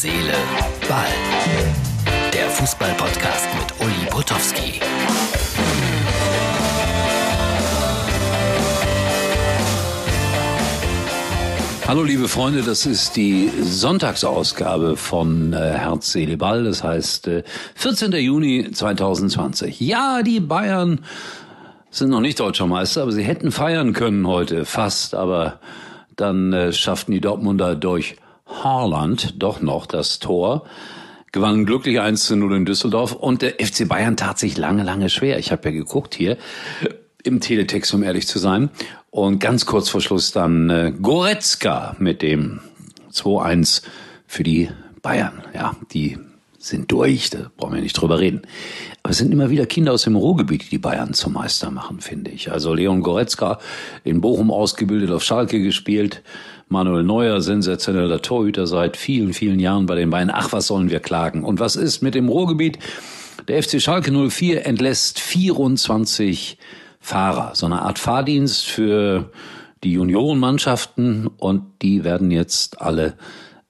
Seele, Ball. Der Fußball-Podcast mit Uli Potowski. Hallo liebe Freunde, das ist die Sonntagsausgabe von äh, Herz, Seele, Ball. Das heißt äh, 14. Juni 2020. Ja, die Bayern sind noch nicht deutscher Meister, aber sie hätten feiern können heute, fast. Aber dann äh, schafften die Dortmunder durch Haaland doch noch das Tor gewannen glücklich 1 zu 0 in Düsseldorf und der FC Bayern tat sich lange, lange schwer. Ich habe ja geguckt hier im Teletext, um ehrlich zu sein. Und ganz kurz vor Schluss dann äh, Goretzka mit dem 2-1 für die Bayern. Ja, die sind durch, da brauchen wir nicht drüber reden. Aber es sind immer wieder Kinder aus dem Ruhrgebiet, die die Bayern zum Meister machen, finde ich. Also Leon Goretzka in Bochum ausgebildet, auf Schalke gespielt. Manuel Neuer, sensationeller Torhüter seit vielen, vielen Jahren bei den Bayern. Ach, was sollen wir klagen? Und was ist mit dem Ruhrgebiet? Der FC Schalke 04 entlässt 24 Fahrer. So eine Art Fahrdienst für die Juniorenmannschaften und die werden jetzt alle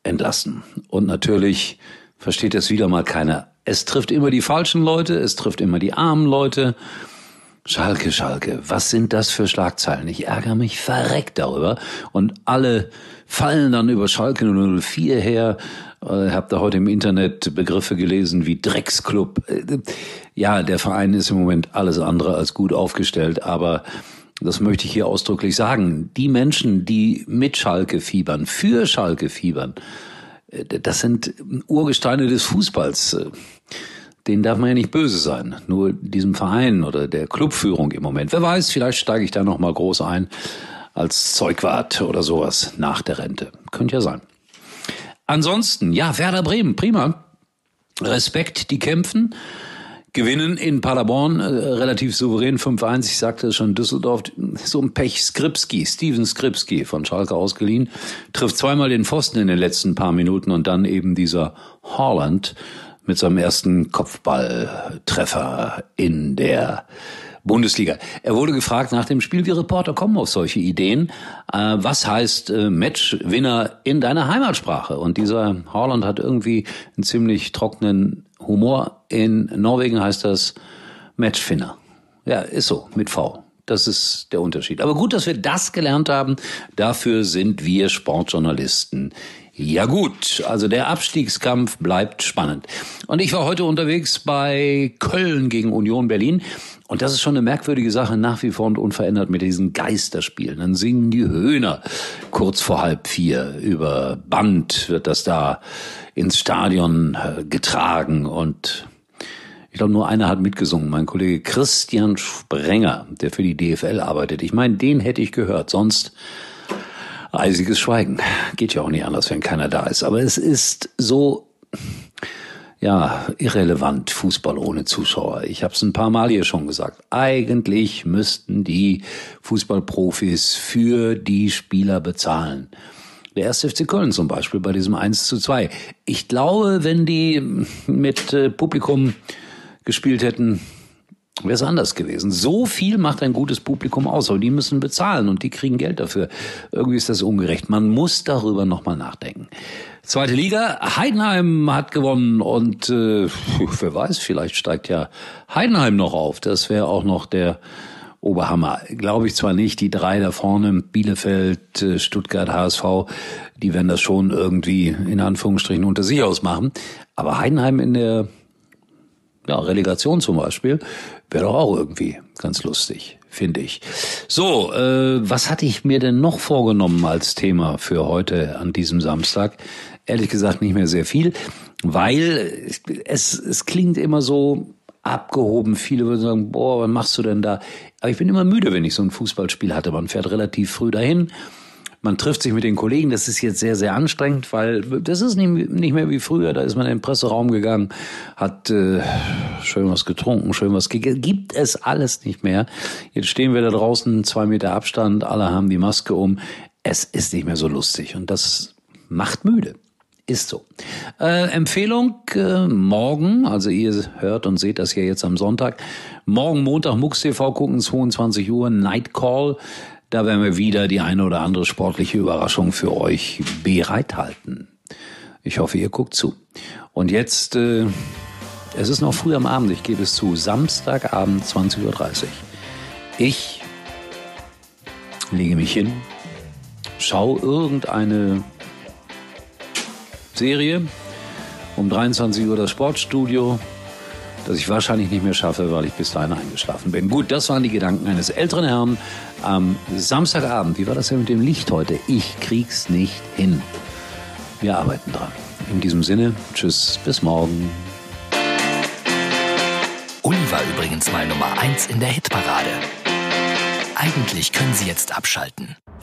entlassen. Und natürlich versteht es wieder mal keiner. Es trifft immer die falschen Leute, es trifft immer die armen Leute. Schalke, Schalke, was sind das für Schlagzeilen? Ich ärgere mich verreckt darüber. Und alle fallen dann über Schalke 04 her. Äh, hab da heute im Internet Begriffe gelesen wie Drecksclub. Äh, ja, der Verein ist im Moment alles andere als gut aufgestellt, aber das möchte ich hier ausdrücklich sagen. Die Menschen, die mit Schalke fiebern, für Schalke fiebern, äh, das sind Urgesteine des Fußballs. Denen darf man ja nicht böse sein. Nur diesem Verein oder der Clubführung im Moment. Wer weiß, vielleicht steige ich da noch mal groß ein als Zeugwart oder sowas nach der Rente. Könnte ja sein. Ansonsten, ja, Werder Bremen, prima. Respekt, die kämpfen. Gewinnen in Paderborn äh, relativ souverän 5-1. Ich sagte es schon, Düsseldorf, so ein Pech. Skripski, Steven Skripski von Schalke ausgeliehen, trifft zweimal den Pfosten in den letzten paar Minuten und dann eben dieser Holland mit seinem ersten Kopfballtreffer in der Bundesliga. Er wurde gefragt nach dem Spiel, wie Reporter kommen auf solche Ideen. Äh, was heißt äh, Matchwinner in deiner Heimatsprache? Und dieser Haaland hat irgendwie einen ziemlich trockenen Humor. In Norwegen heißt das Matchfinner. Ja, ist so, mit V. Das ist der Unterschied. Aber gut, dass wir das gelernt haben. Dafür sind wir Sportjournalisten ja gut, also der Abstiegskampf bleibt spannend. Und ich war heute unterwegs bei Köln gegen Union Berlin. Und das ist schon eine merkwürdige Sache, nach wie vor und unverändert mit diesen Geisterspielen. Dann singen die Höhner kurz vor halb vier. Über Band wird das da ins Stadion äh, getragen. Und ich glaube, nur einer hat mitgesungen. Mein Kollege Christian Sprenger, der für die DFL arbeitet. Ich meine, den hätte ich gehört. Sonst eisiges Schweigen. Geht ja auch nicht anders, wenn keiner da ist. Aber es ist so, ja, irrelevant, Fußball ohne Zuschauer. Ich habe es ein paar Mal hier schon gesagt. Eigentlich müssten die Fußballprofis für die Spieler bezahlen. Der erste FC Köln zum Beispiel bei diesem 1 zu 2. Ich glaube, wenn die mit äh, Publikum gespielt hätten, wäre es anders gewesen. So viel macht ein gutes Publikum aus, aber die müssen bezahlen und die kriegen Geld dafür. Irgendwie ist das ungerecht. Man muss darüber nochmal nachdenken. Zweite Liga, Heidenheim hat gewonnen und äh, wer weiß, vielleicht steigt ja Heidenheim noch auf. Das wäre auch noch der Oberhammer. Glaube ich zwar nicht, die drei da vorne, Bielefeld, äh, Stuttgart, HSV, die werden das schon irgendwie in Anführungsstrichen unter sich ausmachen. Aber Heidenheim in der ja, Relegation zum Beispiel, wäre doch auch irgendwie ganz lustig, finde ich. So, äh, was hatte ich mir denn noch vorgenommen als Thema für heute an diesem Samstag? Ehrlich gesagt nicht mehr sehr viel, weil es, es klingt immer so abgehoben. Viele würden sagen, boah, was machst du denn da? Aber ich bin immer müde, wenn ich so ein Fußballspiel hatte. Man fährt relativ früh dahin man trifft sich mit den Kollegen. Das ist jetzt sehr, sehr anstrengend, weil das ist nicht, nicht mehr wie früher. Da ist man in den Presseraum gegangen, hat äh, schön was getrunken, schön was gegessen. Gibt es alles nicht mehr. Jetzt stehen wir da draußen, zwei Meter Abstand, alle haben die Maske um. Es ist nicht mehr so lustig und das macht müde. Ist so. Äh, Empfehlung äh, morgen, also ihr hört und seht das ja jetzt am Sonntag. Morgen Montag MUX TV gucken, 22 Uhr, Night Call. Da werden wir wieder die eine oder andere sportliche Überraschung für euch bereithalten. Ich hoffe, ihr guckt zu. Und jetzt, äh, es ist noch früh am Abend, ich gebe es zu, Samstagabend 20.30 Uhr. Ich lege mich hin, schaue irgendeine Serie, um 23 Uhr das Sportstudio, das ich wahrscheinlich nicht mehr schaffe, weil ich bis dahin eingeschlafen bin. Gut, das waren die Gedanken eines älteren Herrn am Samstagabend. Wie war das denn mit dem Licht heute? Ich krieg's nicht hin. Wir arbeiten dran. In diesem Sinne, tschüss, bis morgen. Uli war übrigens mal Nummer 1 in der Hitparade. Eigentlich können Sie jetzt abschalten.